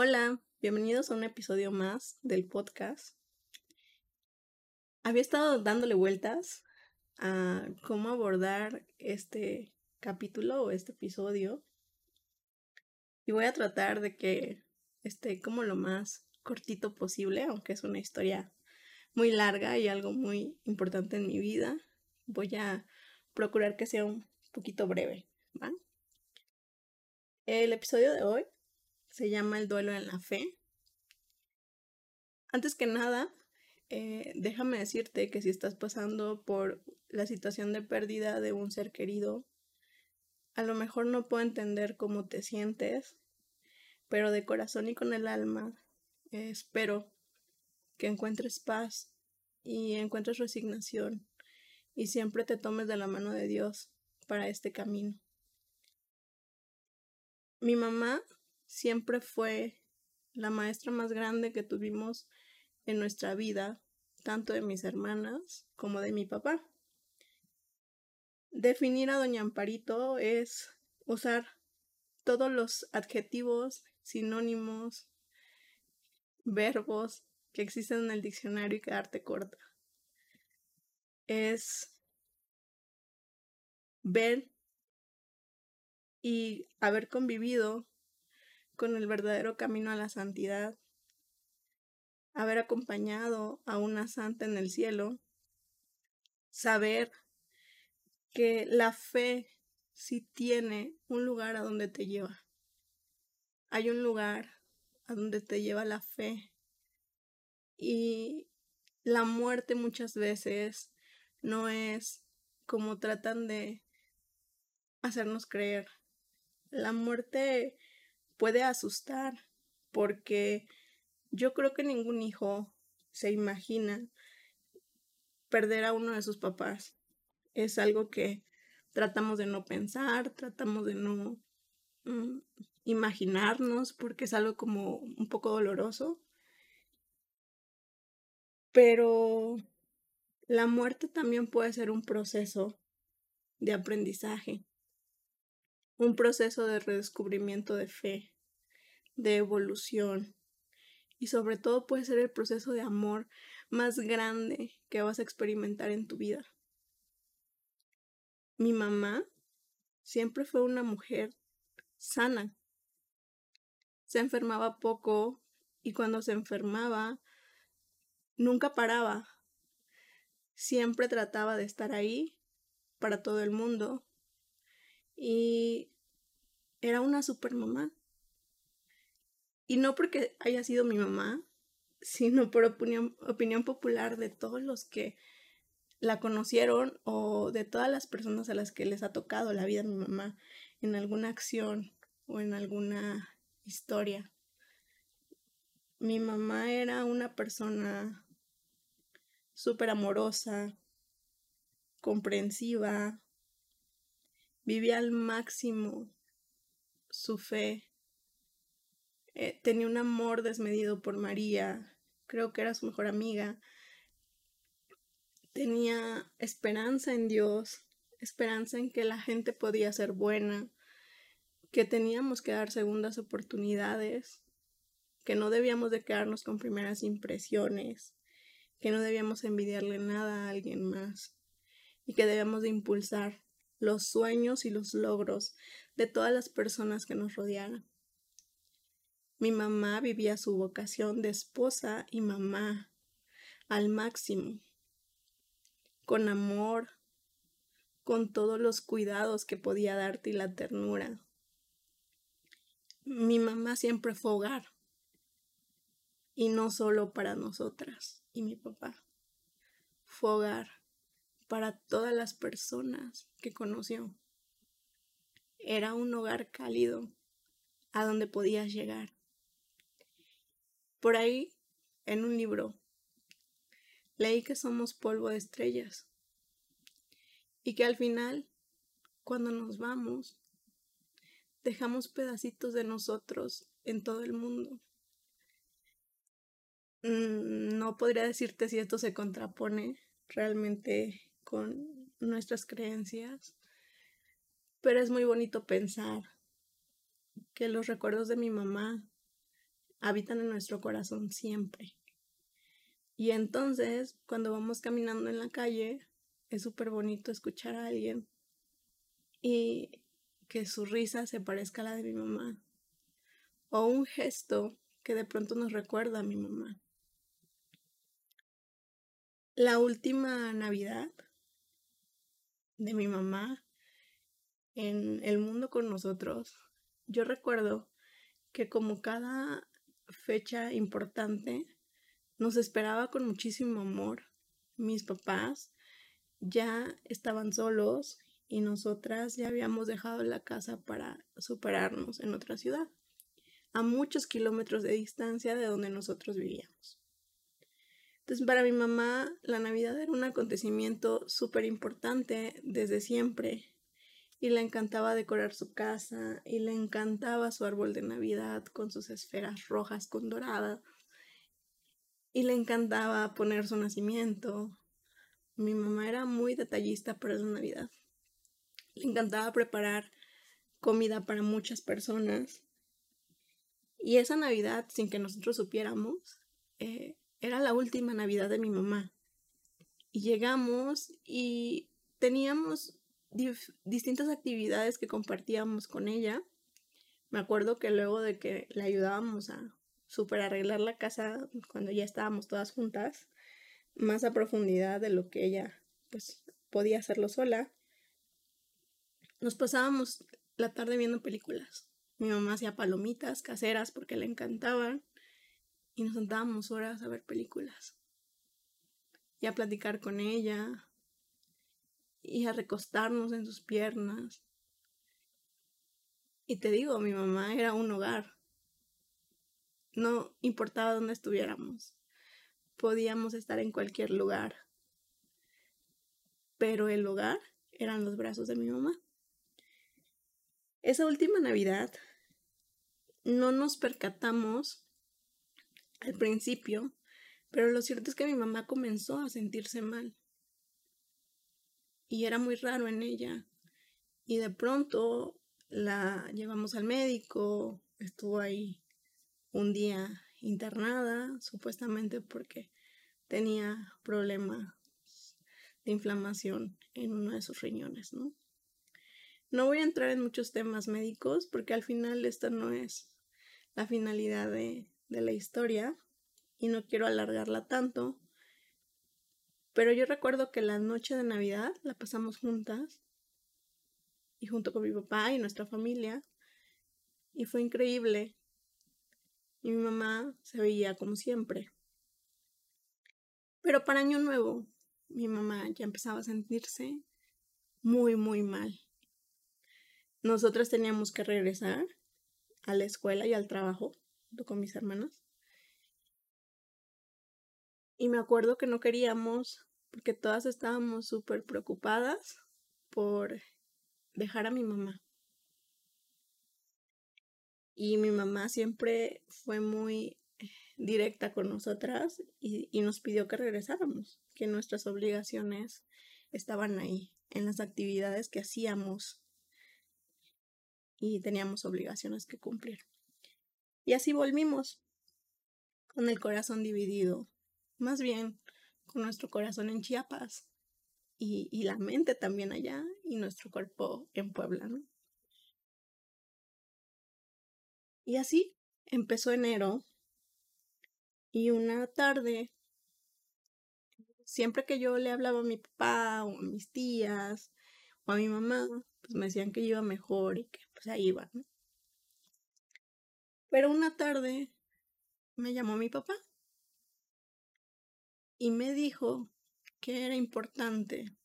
Hola, bienvenidos a un episodio más del podcast. Había estado dándole vueltas a cómo abordar este capítulo o este episodio y voy a tratar de que esté como lo más cortito posible, aunque es una historia muy larga y algo muy importante en mi vida. Voy a procurar que sea un poquito breve. El episodio de hoy se llama El duelo en la fe. Antes que nada, eh, déjame decirte que si estás pasando por la situación de pérdida de un ser querido, a lo mejor no puedo entender cómo te sientes, pero de corazón y con el alma eh, espero que encuentres paz y encuentres resignación y siempre te tomes de la mano de Dios para este camino. Mi mamá siempre fue la maestra más grande que tuvimos en nuestra vida, tanto de mis hermanas como de mi papá. Definir a Doña Amparito es usar todos los adjetivos, sinónimos, verbos que existen en el diccionario y quedarte corta. Es ver y haber convivido con el verdadero camino a la santidad, haber acompañado a una santa en el cielo, saber que la fe sí tiene un lugar a donde te lleva. Hay un lugar a donde te lleva la fe. Y la muerte muchas veces no es como tratan de hacernos creer. La muerte puede asustar porque yo creo que ningún hijo se imagina perder a uno de sus papás. Es algo que tratamos de no pensar, tratamos de no mm, imaginarnos porque es algo como un poco doloroso. Pero la muerte también puede ser un proceso de aprendizaje un proceso de redescubrimiento de fe, de evolución y sobre todo puede ser el proceso de amor más grande que vas a experimentar en tu vida. Mi mamá siempre fue una mujer sana. Se enfermaba poco y cuando se enfermaba nunca paraba. Siempre trataba de estar ahí para todo el mundo y era una super mamá. Y no porque haya sido mi mamá, sino por opinión, opinión popular de todos los que la conocieron o de todas las personas a las que les ha tocado la vida de mi mamá en alguna acción o en alguna historia. Mi mamá era una persona súper amorosa, comprensiva, vivía al máximo su fe, eh, tenía un amor desmedido por María, creo que era su mejor amiga, tenía esperanza en Dios, esperanza en que la gente podía ser buena, que teníamos que dar segundas oportunidades, que no debíamos de quedarnos con primeras impresiones, que no debíamos envidiarle nada a alguien más y que debíamos de impulsar los sueños y los logros de todas las personas que nos rodearan. Mi mamá vivía su vocación de esposa y mamá al máximo, con amor, con todos los cuidados que podía darte y la ternura. Mi mamá siempre fue hogar, y no solo para nosotras y mi papá, fue hogar para todas las personas que conoció. Era un hogar cálido a donde podías llegar. Por ahí, en un libro, leí que somos polvo de estrellas y que al final, cuando nos vamos, dejamos pedacitos de nosotros en todo el mundo. Mm, no podría decirte si esto se contrapone realmente con nuestras creencias, pero es muy bonito pensar que los recuerdos de mi mamá habitan en nuestro corazón siempre. Y entonces, cuando vamos caminando en la calle, es súper bonito escuchar a alguien y que su risa se parezca a la de mi mamá. O un gesto que de pronto nos recuerda a mi mamá. La última Navidad de mi mamá en el mundo con nosotros, yo recuerdo que como cada fecha importante nos esperaba con muchísimo amor. Mis papás ya estaban solos y nosotras ya habíamos dejado la casa para superarnos en otra ciudad, a muchos kilómetros de distancia de donde nosotros vivíamos. Entonces, para mi mamá, la Navidad era un acontecimiento súper importante desde siempre. Y le encantaba decorar su casa, y le encantaba su árbol de Navidad con sus esferas rojas con dorada. Y le encantaba poner su nacimiento. Mi mamá era muy detallista para la Navidad. Le encantaba preparar comida para muchas personas. Y esa Navidad, sin que nosotros supiéramos, eh, era la última Navidad de mi mamá. Y llegamos y teníamos distintas actividades que compartíamos con ella. Me acuerdo que luego de que le ayudábamos a super arreglar la casa cuando ya estábamos todas juntas, más a profundidad de lo que ella pues podía hacerlo sola, nos pasábamos la tarde viendo películas. Mi mamá hacía palomitas caseras porque le encantaban y nos sentábamos horas a ver películas y a platicar con ella y a recostarnos en sus piernas. Y te digo, mi mamá era un hogar. No importaba dónde estuviéramos. Podíamos estar en cualquier lugar. Pero el hogar eran los brazos de mi mamá. Esa última Navidad no nos percatamos al principio, pero lo cierto es que mi mamá comenzó a sentirse mal. Y era muy raro en ella. Y de pronto la llevamos al médico, estuvo ahí un día internada, supuestamente porque tenía problemas de inflamación en uno de sus riñones, ¿no? No voy a entrar en muchos temas médicos porque al final esta no es la finalidad de, de la historia y no quiero alargarla tanto. Pero yo recuerdo que la noche de Navidad la pasamos juntas y junto con mi papá y nuestra familia y fue increíble. Y mi mamá se veía como siempre. Pero para Año Nuevo, mi mamá ya empezaba a sentirse muy, muy mal. Nosotras teníamos que regresar a la escuela y al trabajo con mis hermanas. Y me acuerdo que no queríamos, porque todas estábamos súper preocupadas por dejar a mi mamá. Y mi mamá siempre fue muy directa con nosotras y, y, nos pidió que regresáramos, que nuestras obligaciones estaban ahí, en las actividades que hacíamos y teníamos obligaciones que cumplir. Y así volvimos, con el corazón dividido, más bien con nuestro corazón en Chiapas y, la mente también allá y nuestro cuerpo en Puebla, ¿no? Y así empezó enero y una tarde, siempre que yo le hablaba a mi papá o a mis tías o a mi mamá, pues me decían que iba mejor y que pues ahí iba, ¿no? Pero una tarde me llamó mi papá y me dijo que era importante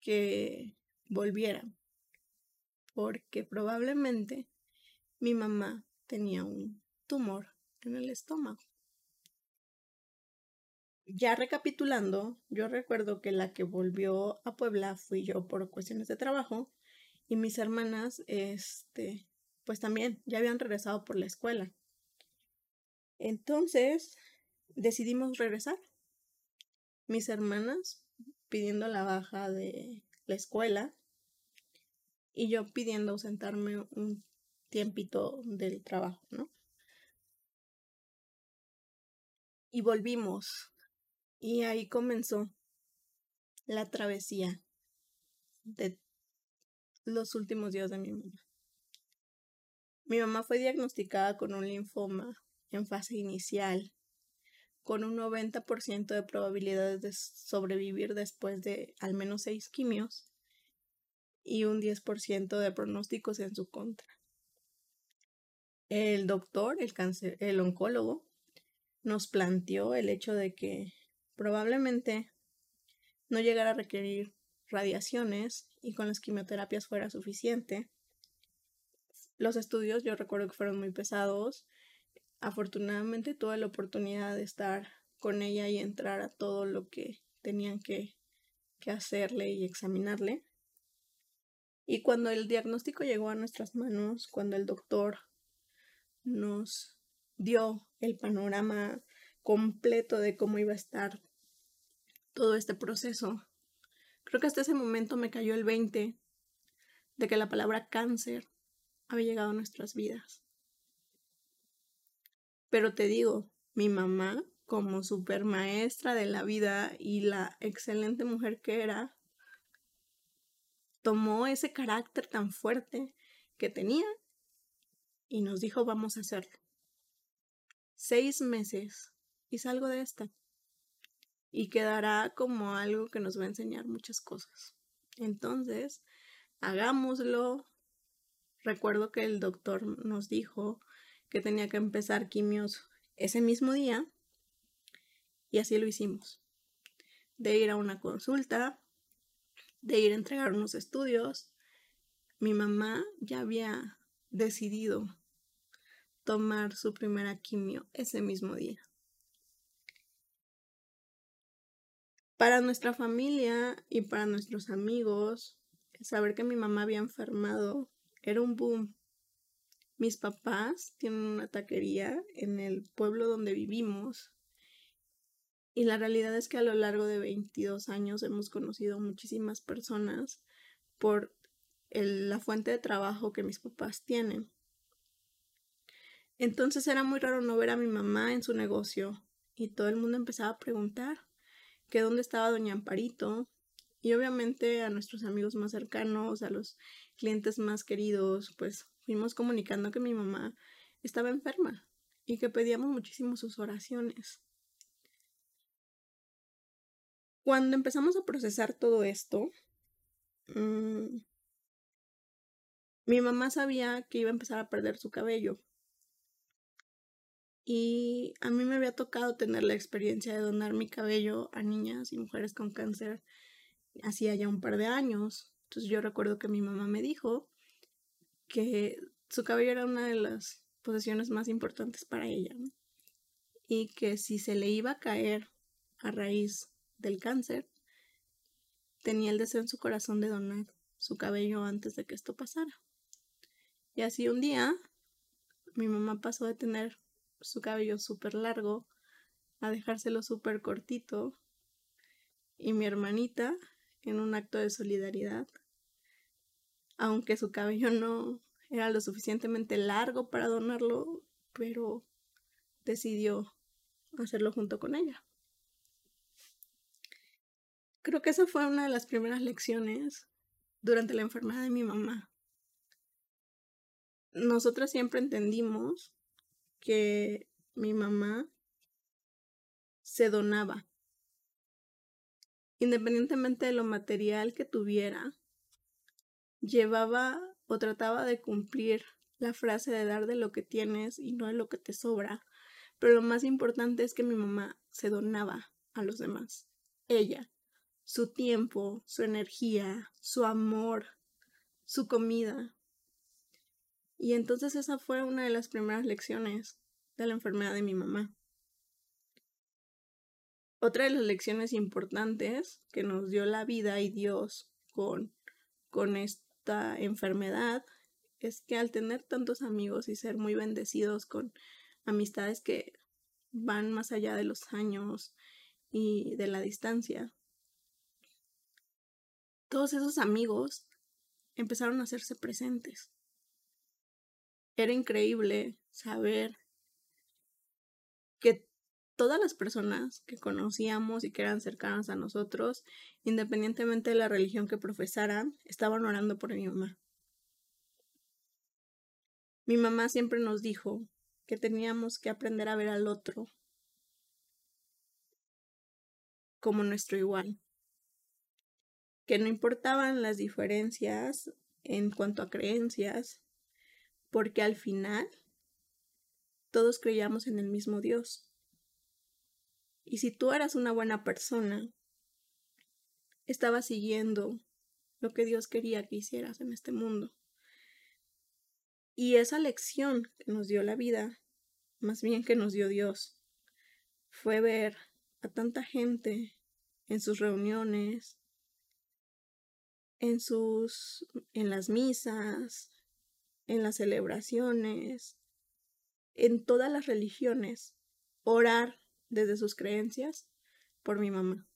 que volviera porque probablemente mi mamá tenía un tumor en el estómago. Ya recapitulando, yo recuerdo que la que volvió a Puebla fui yo por cuestiones de trabajo y mis hermanas, este, pues también ya habían regresado por la escuela. Entonces decidimos regresar. Mis hermanas pidiendo la baja de la escuela y yo pidiendo ausentarme un tiempito del trabajo, ¿no? Y volvimos. Y ahí comenzó la travesía de los últimos días de mi mamá. Mi mamá fue diagnosticada con un linfoma en fase inicial, con un 90% de probabilidades de sobrevivir después de al menos seis quimios y un 10% de pronósticos en su contra. El doctor, el, el oncólogo, nos planteó el hecho de que probablemente no llegara a requerir radiaciones y con las quimioterapias fuera suficiente. Los estudios yo recuerdo que fueron muy pesados. Afortunadamente tuve la oportunidad de estar con ella y entrar a todo lo que tenían que, que hacerle y examinarle. Y cuando el diagnóstico llegó a nuestras manos, cuando el doctor nos dio el panorama completo de cómo iba a estar todo este proceso, creo que hasta ese momento me cayó el 20 de que la palabra cáncer había llegado a nuestras vidas. Pero te digo, mi mamá, como super maestra de la vida y la excelente mujer que era, tomó ese carácter tan fuerte que tenía y nos dijo vamos a hacerlo. Seis meses y salgo de esta. Y quedará como algo que nos va a enseñar muchas cosas. Entonces, hagámoslo. Recuerdo que el doctor nos dijo que tenía que empezar quimios ese mismo día y así lo hicimos. De ir a una consulta, de ir a entregar unos estudios. Mi mamá ya había decidido tomar su primera quimio ese mismo día. Para nuestra familia y para nuestros amigos, saber que mi mamá había enfermado era un boom. Mis papás tienen una taquería en el pueblo donde vivimos y la realidad es que a lo largo de 22 años hemos conocido muchísimas personas por la fuente de trabajo que mis papás tienen. Entonces era muy raro no ver a mi mamá en su negocio y todo el mundo empezaba a preguntar que dónde estaba doña Amparito y obviamente a nuestros amigos más cercanos, a los clientes más queridos, pues fuimos comunicando que mi mamá estaba enferma y que pedíamos muchísimo sus oraciones. Cuando empezamos a procesar todo esto, mm, mi mamá sabía que iba a empezar a perder su cabello. Y a mí me había tocado tener la experiencia de donar mi cabello a niñas y mujeres con cáncer hacía ya un par de años. Entonces yo recuerdo que mi mamá me dijo que su cabello era una de las posesiones más importantes para ella. Y que si se le iba a caer a raíz del cáncer, tenía el deseo en su corazón de donar su cabello antes de que esto pasara. Y así un día, mi mamá pasó de tener su cabello súper largo a dejárselo súper cortito. Y mi hermanita, en un acto de solidaridad, aunque su cabello no era lo suficientemente largo para donarlo, pero decidió hacerlo junto con ella. Creo que esa fue una de las primeras lecciones durante la enfermedad de mi mamá. Nosotras siempre entendimos que mi mamá se donaba. Independientemente de lo material que tuviera, llevaba o trataba de cumplir la frase de dar de lo que tienes y no de lo que te sobra. Pero lo más importante es que mi mamá se donaba a los demás. Ella, su tiempo, su energía, su amor, su comida. Y entonces esa fue una de las primeras lecciones de la enfermedad de mi mamá. Otra de las lecciones importantes que nos dio la vida y Dios con, con esta enfermedad es que al tener tantos amigos y ser muy bendecidos con amistades que van más allá de los años y de la distancia, todos esos amigos empezaron a hacerse presentes. Era increíble saber que todas las personas que conocíamos y que eran cercanas a nosotros, independientemente de la religión que profesaran, estaban orando por mi mamá. Mi mamá siempre nos dijo que teníamos que aprender a ver al otro como nuestro igual, que no importaban las diferencias en cuanto a creencias, porque al final todos creíamos en el mismo Dios. Y si tú eras una buena persona, estabas siguiendo lo que Dios quería que hicieras en este mundo. Y esa lección que nos dio la vida, más bien que nos dio Dios, fue ver a tanta gente en sus reuniones, en sus en las misas, en las celebraciones, en todas las religiones, orar desde sus creencias por mi mamá.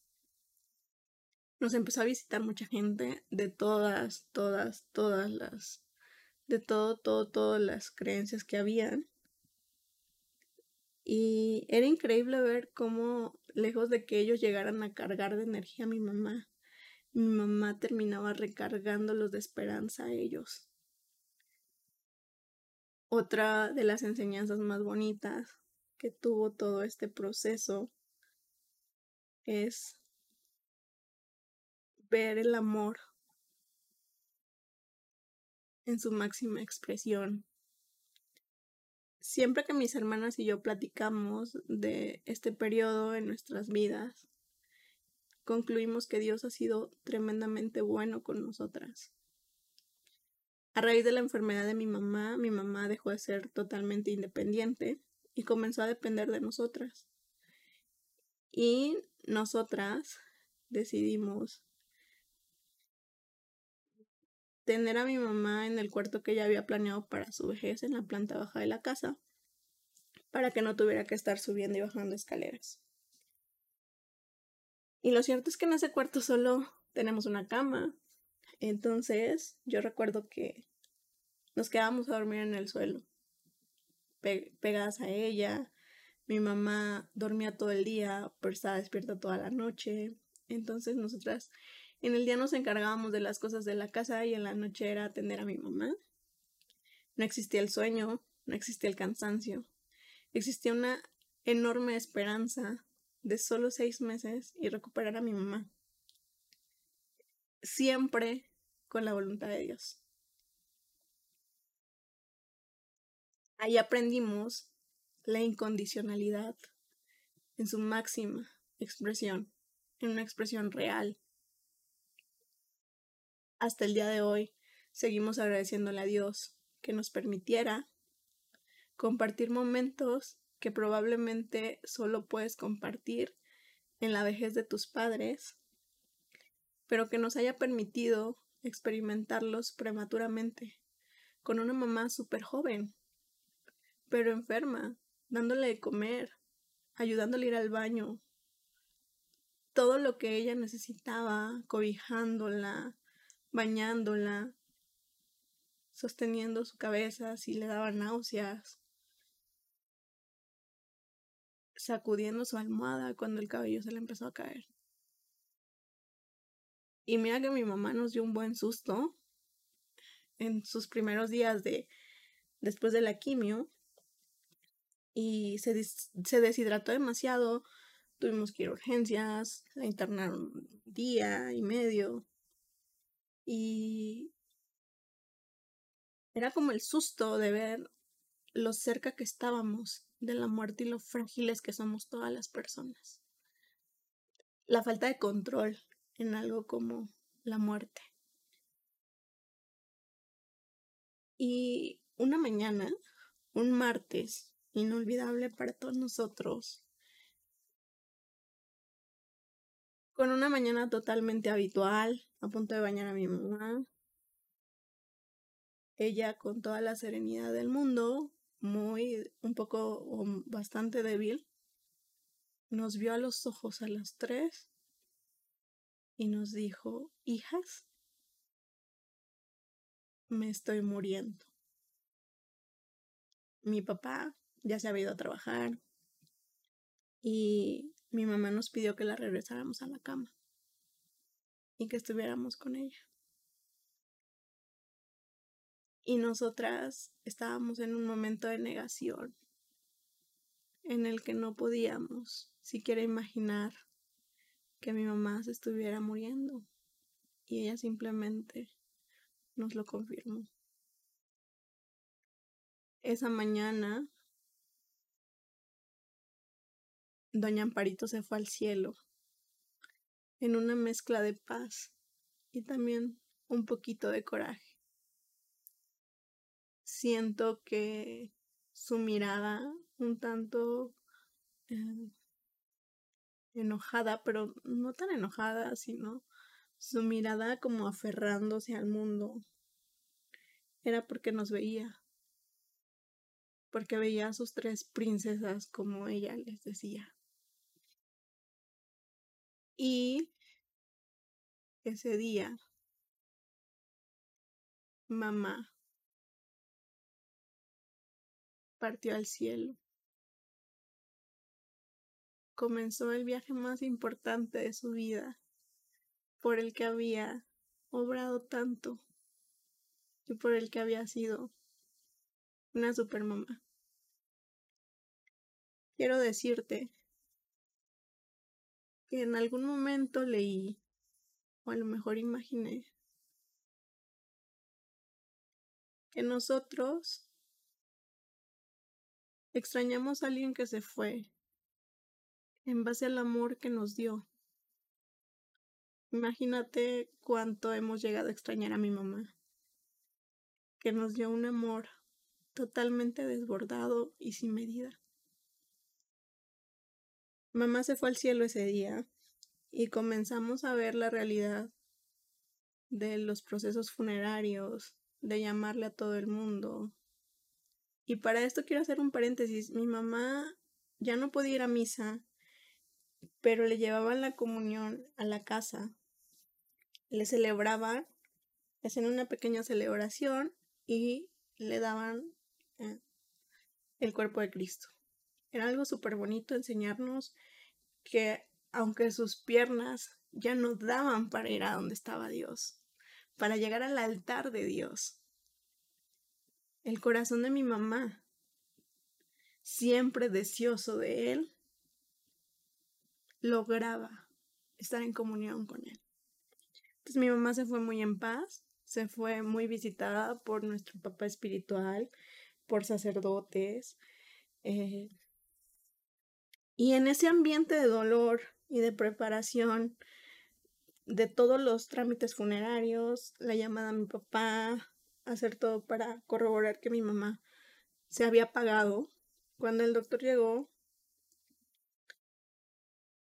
Nos empezó a visitar mucha gente de todas, todas, todas las, de todo, todo, todas las creencias que habían. Y era increíble ver cómo, lejos de que ellos llegaran a cargar de energía a mi mamá, mi mamá terminaba recargándolos de esperanza a ellos. Otra de las enseñanzas más bonitas que tuvo todo este proceso es ver el amor en su máxima expresión siempre que mis hermanas y yo platicamos de este periodo en nuestras vidas, concluimos que Dios ha sido tremendamente bueno con nosotras. A raíz de la enfermedad de mi mamá, mi mamá dejó de ser totalmente independiente y comenzó a depender de nosotras. Y nosotras decidimos tener a mi mamá en el cuarto que ella había planeado para su vejez en la planta baja de la casa, para que no tuviera que estar subiendo y bajando escaleras. Y lo cierto es que en ese cuarto solo tenemos una cama. Entonces yo recuerdo que nos quedábamos a dormir en el suelo, pegadas a ella. Mi mamá dormía todo el día, pero estaba despierta toda la noche. Entonces nosotras en el día nos encargábamos de las cosas de la casa y en la noche era atender a mi mamá. No existía el sueño, no existía el cansancio. Existía una enorme esperanza de solo seis meses y recuperar a mi mamá. Siempre con la voluntad de Dios. Ahí aprendimos la incondicionalidad en su máxima expresión, en una expresión real, hasta el día de hoy seguimos agradeciéndole a Dios que nos permitiera compartir momentos que probablemente solo puedes compartir en la vejez de tus padres, pero que nos haya permitido experimentarlos prematuramente, con una mamá súper joven, pero enferma, dándole de comer, ayudándole a ir al baño, todo lo que ella necesitaba, cobijándola, bañándola, sosteniendo su cabeza si le daba náuseas, sacudiendo su almohada cuando el cabello se le empezó a caer. Y mira que mi mamá nos dio un buen susto en sus primeros días de después de la quimio y se, se deshidrató demasiado. Tuvimos que ir a urgencias, la internaron día y medio. Y era como el susto de ver lo cerca que estábamos de la muerte y lo frágiles que somos todas las personas. La falta de control en algo como la muerte. Y una mañana, un martes inolvidable para todos nosotros, con una mañana totalmente habitual, a punto de bañar a mi mamá. Ella con toda la serenidad del mundo, muy, un poco o bastante débil, nos vio a los ojos a las tres y nos dijo, hijas, me estoy muriendo. Mi papá ya se ha ido a trabajar y mi mamá nos pidió que la regresáramos a la cama y que estuviéramos con ella. Y nosotras estábamos en un momento de negación en el que no podíamos siquiera imaginar que mi mamá se estuviera muriendo. Y ella simplemente nos lo confirmó. Esa mañana, doña Amparito se fue al cielo en una mezcla de paz y también un poquito de coraje. Siento que su mirada un tanto eh, enojada, pero no tan enojada, sino su mirada como aferrándose al mundo, era porque nos veía, porque veía a sus tres princesas como ella les decía. Y ese día, mamá partió al cielo. Comenzó el viaje más importante de su vida, por el que había obrado tanto y por el que había sido una supermamá. Quiero decirte que en algún momento leí, o a lo mejor imaginé, que nosotros extrañamos a alguien que se fue en base al amor que nos dio. Imagínate cuánto hemos llegado a extrañar a mi mamá, que nos dio un amor totalmente desbordado y sin medida. Mamá se fue al cielo ese día y comenzamos a ver la realidad de los procesos funerarios, de llamarle a todo el mundo. Y para esto quiero hacer un paréntesis. Mi mamá ya no podía ir a misa pero le llevaban la comunión a la casa, le celebraban, hacían una pequeña celebración y le daban eh, el cuerpo de Cristo. Era algo súper bonito enseñarnos que aunque sus piernas ya no daban para ir a donde estaba Dios, para llegar al altar de Dios, el corazón de mi mamá, siempre deseoso de Él, lograba estar en comunión con él. Entonces mi mamá se fue muy en paz, se fue muy visitada por nuestro papá espiritual, por sacerdotes. Eh, y en ese ambiente de dolor y de preparación de todos los trámites funerarios, la llamada a mi papá, hacer todo para corroborar que mi mamá se había pagado. Cuando el doctor llegó,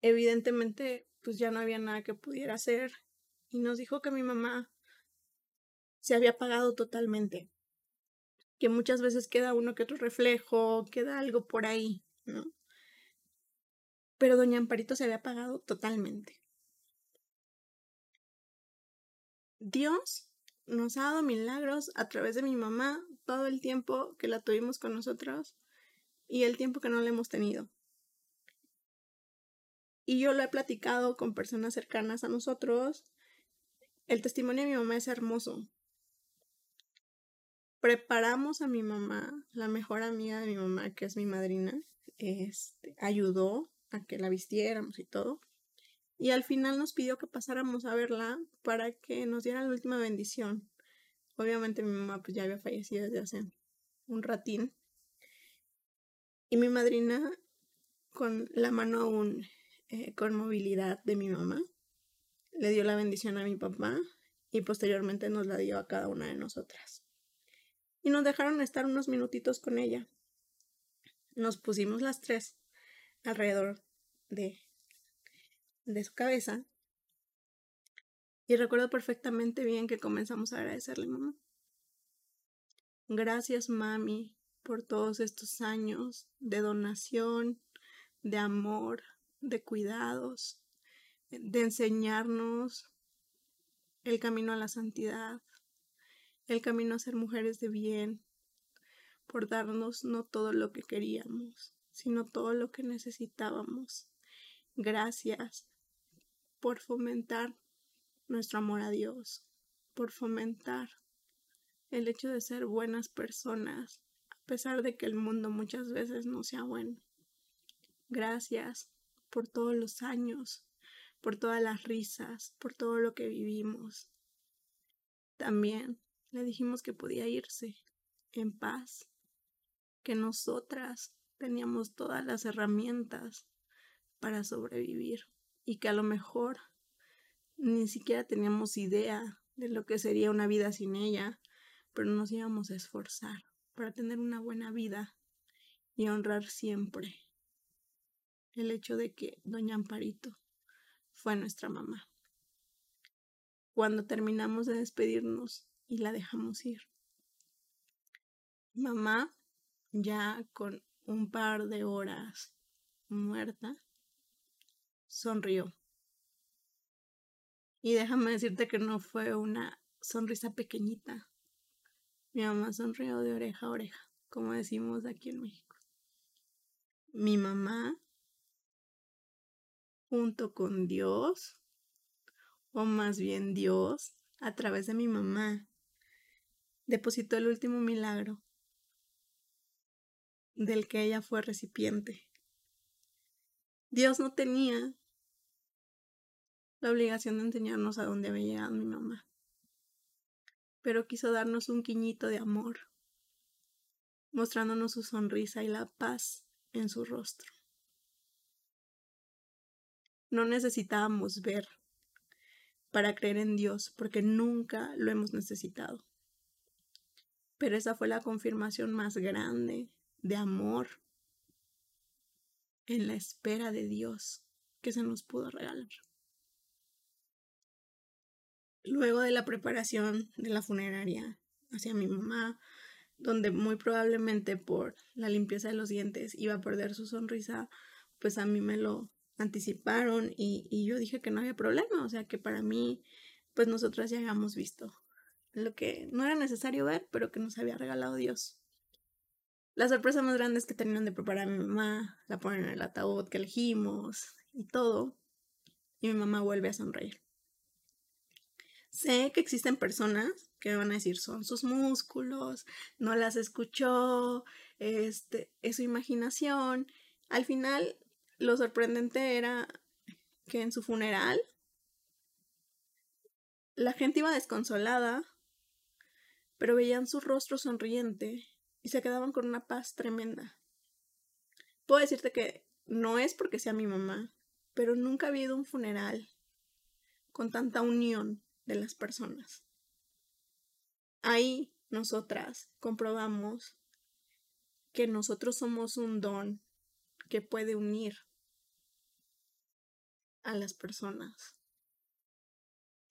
evidentemente pues ya no había nada que pudiera hacer y nos dijo que mi mamá se había apagado totalmente, que muchas veces queda uno que otro reflejo, queda algo por ahí, ¿no? Pero doña Amparito se había apagado totalmente. Dios nos ha dado milagros a través de mi mamá todo el tiempo que la tuvimos con nosotros y el tiempo que no la hemos tenido. Y yo lo he platicado con personas cercanas a nosotros. El testimonio de mi mamá es hermoso. Preparamos a mi mamá, la mejor amiga de mi mamá, que es mi madrina, este, ayudó a que la vistiéramos y todo. Y al final nos pidió que pasáramos a verla para que nos diera la última bendición. Obviamente mi mamá pues ya había fallecido desde hace un ratín. Y mi madrina con la mano aún eh, con movilidad de mi mamá. Le dio la bendición a mi papá y posteriormente nos la dio a cada una de nosotras. Y nos dejaron estar unos minutitos con ella. Nos pusimos las tres alrededor de, de su cabeza. Y recuerdo perfectamente bien que comenzamos a agradecerle, mamá. Gracias, mami, por todos estos años de donación, de amor, de cuidados, de enseñarnos el camino a la santidad, el camino a ser mujeres de bien, por darnos no todo lo que queríamos, sino todo lo que necesitábamos. Gracias por fomentar nuestro amor a Dios, por fomentar el hecho de ser buenas personas, a pesar de que el mundo muchas veces no sea bueno. Gracias por todos los años, por todas las risas, por todo lo que vivimos. También le dijimos que podía irse en paz, que nosotras teníamos todas las herramientas para sobrevivir y que a lo mejor ni siquiera teníamos idea de lo que sería una vida sin ella, pero nos íbamos a esforzar para tener una buena vida y honrar siempre el hecho de que doña Amparito fue nuestra mamá. Cuando terminamos de despedirnos y la dejamos ir, mamá, ya con un par de horas muerta, sonrió. Y déjame decirte que no fue una sonrisa pequeñita. Mi mamá sonrió de oreja a oreja, como decimos aquí en México. Mi mamá, junto con Dios, o más bien Dios, a través de mi mamá, depositó el último milagro del que ella fue recipiente. Dios no tenía la obligación de enseñarnos a dónde había llegado mi mamá, pero quiso darnos un quiñito de amor, mostrándonos su sonrisa y la paz en su rostro. No necesitábamos ver para creer en Dios, porque nunca lo hemos necesitado. Pero esa fue la confirmación más grande de amor en la espera de Dios que se nos pudo regalar. Luego de la preparación de la funeraria hacia mi mamá, donde muy probablemente por la limpieza de los dientes iba a perder su sonrisa, pues a mí me lo anticiparon y, y yo dije que no había problema, o sea que para mí, pues nosotras ya habíamos visto lo que no era necesario ver, pero que nos había regalado Dios. La sorpresa más grande es que terminan de preparar a mi mamá, la ponen en el ataúd que elegimos y todo, y mi mamá vuelve a sonreír. Sé que existen personas que van a decir son sus músculos, no las escuchó, este, es su imaginación. Al final, lo sorprendente era que en su funeral la gente iba desconsolada, pero veían su rostro sonriente y se quedaban con una paz tremenda. Puedo decirte que no es porque sea mi mamá, pero nunca ha habido un funeral con tanta unión de las personas. Ahí nosotras comprobamos que nosotros somos un don que puede unir a las personas.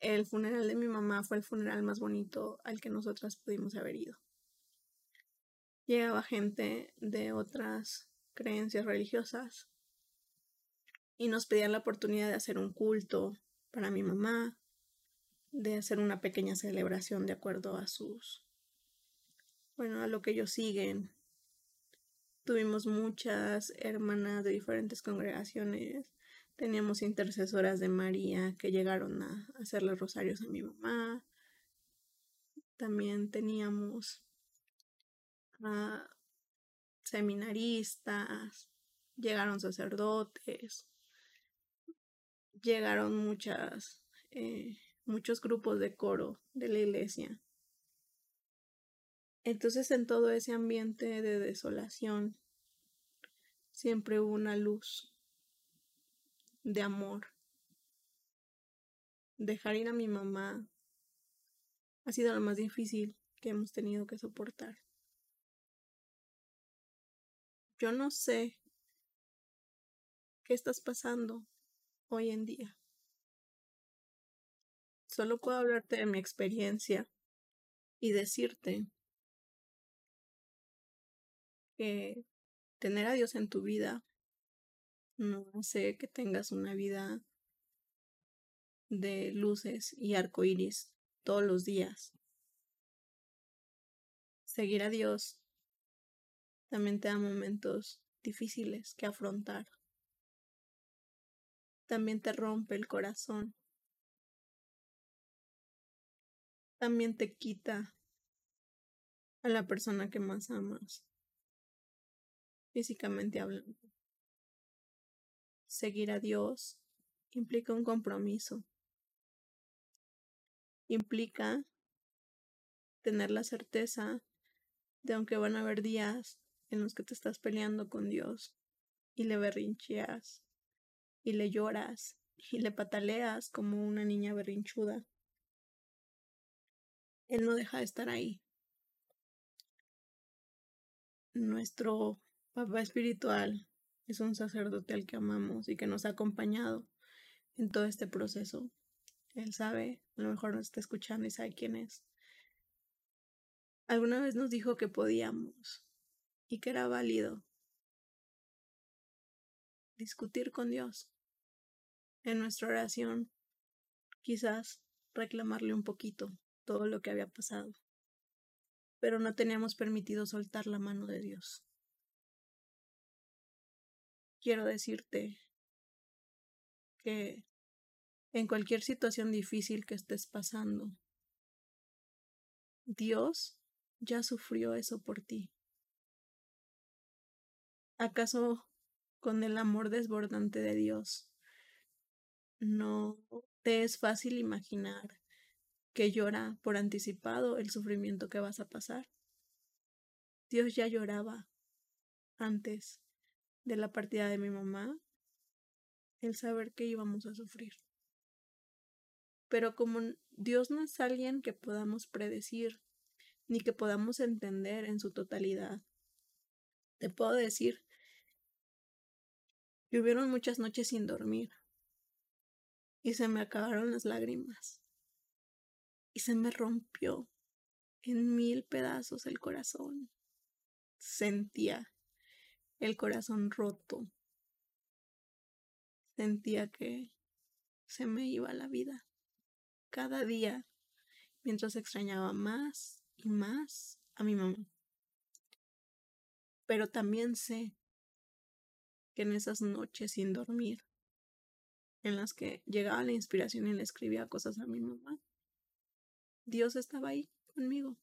El funeral de mi mamá fue el funeral más bonito al que nosotras pudimos haber ido llegaba gente de otras creencias religiosas y nos pedían la oportunidad de hacer un culto para mi mamá, de hacer una pequeña celebración de acuerdo a sus, bueno, a lo que ellos siguen. Tuvimos muchas hermanas de diferentes congregaciones, teníamos intercesoras de María que llegaron a hacerle rosarios a mi mamá. También teníamos seminaristas, llegaron sacerdotes, llegaron muchas, eh, muchos grupos de coro de la iglesia. Entonces en todo ese ambiente de desolación siempre hubo una luz de amor. Dejar ir a mi mamá ha sido lo más difícil que hemos tenido que soportar. Yo no sé qué estás pasando hoy en día. Solo puedo hablarte de mi experiencia y decirte que tener a Dios en tu vida no hace que tengas una vida de luces y arcoíris todos los días. Seguir a Dios también te da momentos difíciles que afrontar. También te rompe el corazón. También te quita a la persona que más amas, físicamente hablando. Seguir a Dios implica un compromiso. Implica tener la certeza de aunque van a haber días en los que te estás peleando con Dios y le berrincheas y le lloras y le pataleas como una niña berrinchuda. Él no deja de estar ahí. Nuestro papá espiritual es un sacerdote al que amamos y que nos ha acompañado en todo este proceso. Él sabe, a lo mejor nos está escuchando y sabe quién es. Alguna vez nos dijo que podíamos y que era válido discutir con Dios en nuestra oración, quizás reclamarle un poquito todo lo que había pasado, pero no teníamos permitido soltar la mano de Dios. Quiero decirte que en cualquier situación difícil que estés pasando, Dios ya sufrió eso por ti. ¿Acaso con el amor desbordante de Dios no te es fácil imaginar que llora por anticipado el sufrimiento que vas a pasar? Dios ya lloraba antes de la partida de mi mamá el saber que íbamos a sufrir. Pero como Dios no es alguien que podamos predecir ni que podamos entender en su totalidad. Te puedo decir que hubieron muchas noches sin dormir y se me acabaron las lágrimas y se me rompió en mil pedazos el corazón. Sentía el corazón roto. Sentía que se me iba la vida cada día mientras extrañaba más y más a mi mamá. Pero también sé en esas noches sin dormir, en las que llegaba la inspiración y le escribía cosas a mi mamá, Dios estaba ahí conmigo,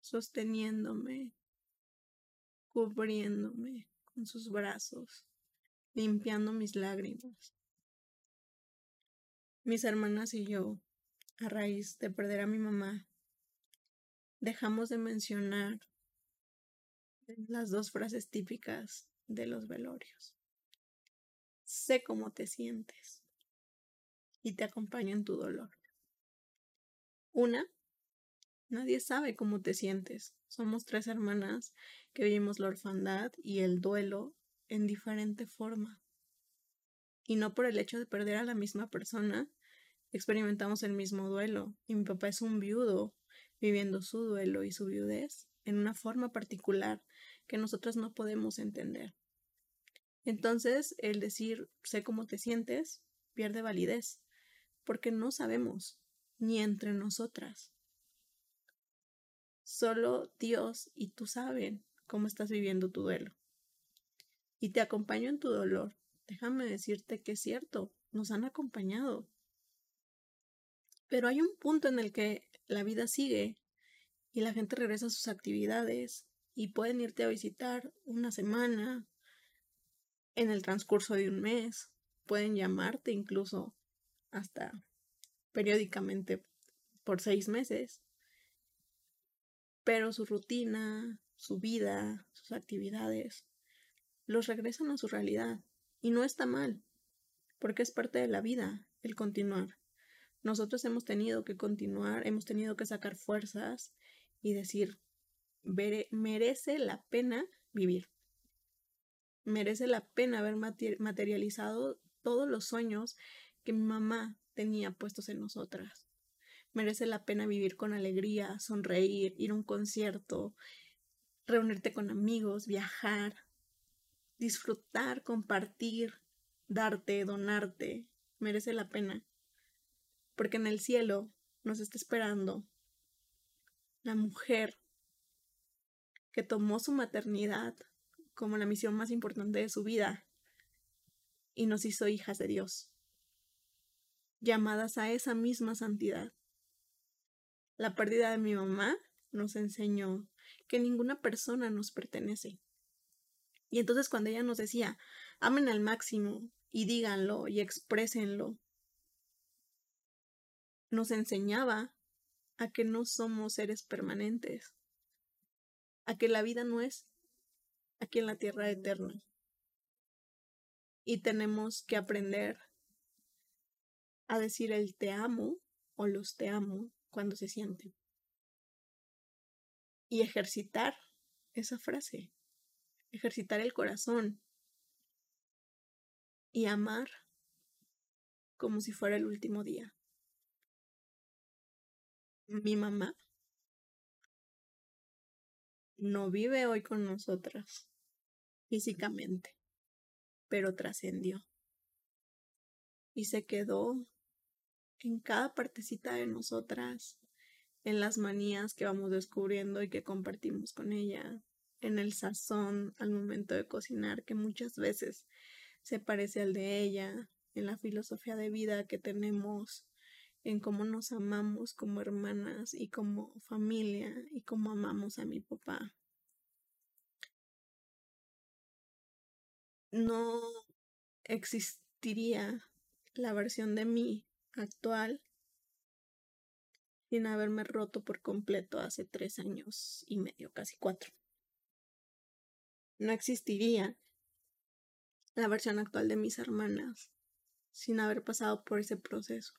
sosteniéndome, cubriéndome con sus brazos, limpiando mis lágrimas. Mis hermanas y yo, a raíz de perder a mi mamá, dejamos de mencionar las dos frases típicas de los velorios. Sé cómo te sientes y te acompaño en tu dolor. Una, nadie sabe cómo te sientes. Somos tres hermanas que vivimos la orfandad y el duelo en diferente forma. Y no por el hecho de perder a la misma persona, experimentamos el mismo duelo. Y mi papá es un viudo viviendo su duelo y su viudez en una forma particular que nosotros no podemos entender. Entonces, el decir sé cómo te sientes pierde validez, porque no sabemos, ni entre nosotras. Solo Dios y tú saben cómo estás viviendo tu duelo. Y te acompaño en tu dolor. Déjame decirte que es cierto, nos han acompañado. Pero hay un punto en el que la vida sigue y la gente regresa a sus actividades y pueden irte a visitar una semana, en el transcurso de un mes, pueden llamarte incluso hasta periódicamente por seis meses. Pero su rutina, su vida, sus actividades, los regresan a su realidad. Y no está mal, porque es parte de la vida el continuar. Nosotros hemos tenido que continuar, hemos tenido que sacar fuerzas y decir, merece la pena vivir. Merece la pena haber materializado todos los sueños que mi mamá tenía puestos en nosotras. Merece la pena vivir con alegría, sonreír, ir a un concierto, reunirte con amigos, viajar, disfrutar, compartir, darte, donarte. Merece la pena porque en el cielo nos está esperando la mujer que tomó su maternidad como la misión más importante de su vida y nos hizo hijas de Dios, llamadas a esa misma santidad. La pérdida de mi mamá nos enseñó que ninguna persona nos pertenece. Y entonces cuando ella nos decía, amen al máximo y díganlo y exprésenlo, nos enseñaba a que no somos seres permanentes, a que la vida no es aquí en la tierra eterna. Y tenemos que aprender a decir el te amo o los te amo cuando se sienten. Y ejercitar esa frase, ejercitar el corazón y amar como si fuera el último día. Mi mamá no vive hoy con nosotras físicamente, pero trascendió y se quedó en cada partecita de nosotras, en las manías que vamos descubriendo y que compartimos con ella, en el sazón al momento de cocinar que muchas veces se parece al de ella, en la filosofía de vida que tenemos, en cómo nos amamos como hermanas y como familia y cómo amamos a mi papá. No existiría la versión de mí actual sin haberme roto por completo hace tres años y medio, casi cuatro. No existiría la versión actual de mis hermanas sin haber pasado por ese proceso.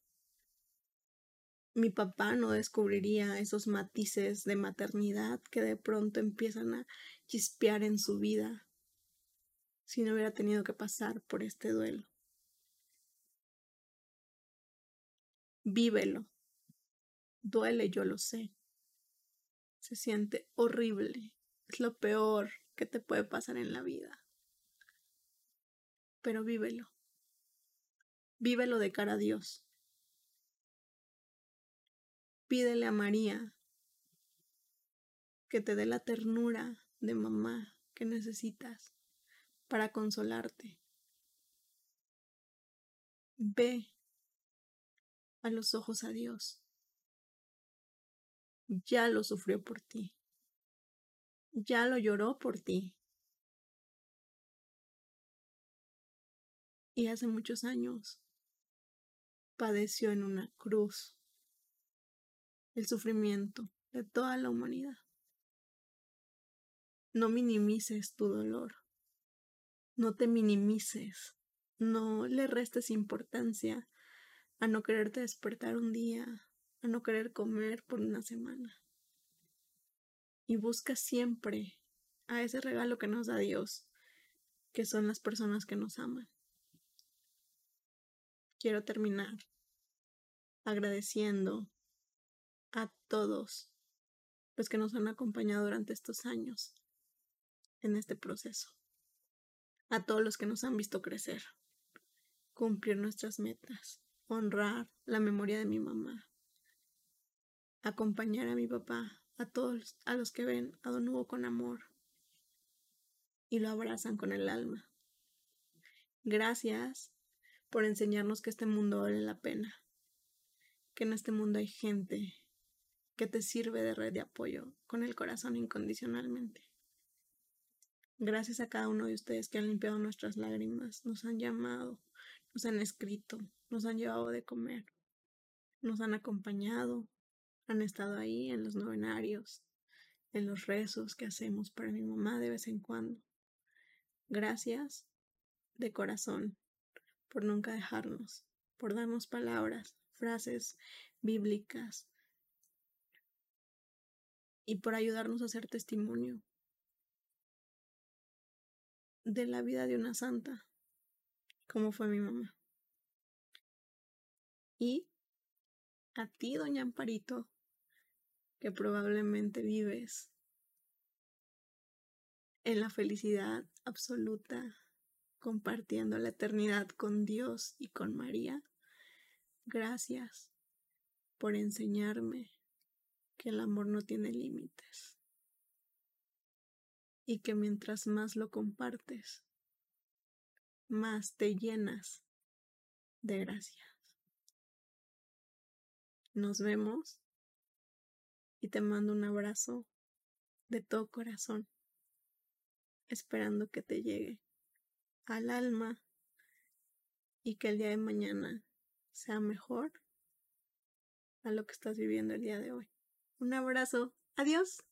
Mi papá no descubriría esos matices de maternidad que de pronto empiezan a chispear en su vida si no hubiera tenido que pasar por este duelo. Vívelo. Duele, yo lo sé. Se siente horrible. Es lo peor que te puede pasar en la vida. Pero vívelo. Vívelo de cara a Dios. Pídele a María que te dé la ternura de mamá que necesitas para consolarte. Ve a los ojos a Dios. Ya lo sufrió por ti. Ya lo lloró por ti. Y hace muchos años padeció en una cruz el sufrimiento de toda la humanidad. No minimices tu dolor. No te minimices. No le restes importancia a no quererte despertar un día, a no querer comer por una semana. Y busca siempre a ese regalo que nos da Dios, que son las personas que nos aman. Quiero terminar agradeciendo a todos los que nos han acompañado durante estos años en este proceso, a todos los que nos han visto crecer, cumplir nuestras metas, honrar la memoria de mi mamá, acompañar a mi papá, a todos a los que ven a Don Hugo con amor y lo abrazan con el alma. Gracias por enseñarnos que este mundo vale la pena, que en este mundo hay gente que te sirve de red de apoyo con el corazón incondicionalmente. Gracias a cada uno de ustedes que han limpiado nuestras lágrimas, nos han llamado, nos han escrito, nos han llevado de comer, nos han acompañado, han estado ahí en los novenarios, en los rezos que hacemos para mi mamá de vez en cuando. Gracias de corazón por nunca dejarnos, por darnos palabras, frases bíblicas y por ayudarnos a hacer testimonio de la vida de una santa, como fue mi mamá. Y a ti, doña Amparito, que probablemente vives en la felicidad absoluta, compartiendo la eternidad con Dios y con María. Gracias por enseñarme que el amor no tiene límites y que mientras más lo compartes, más te llenas de gracia. Nos vemos y te mando un abrazo de todo corazón, esperando que te llegue al alma y que el día de mañana sea mejor a lo que estás viviendo el día de hoy. Un abrazo. Adiós.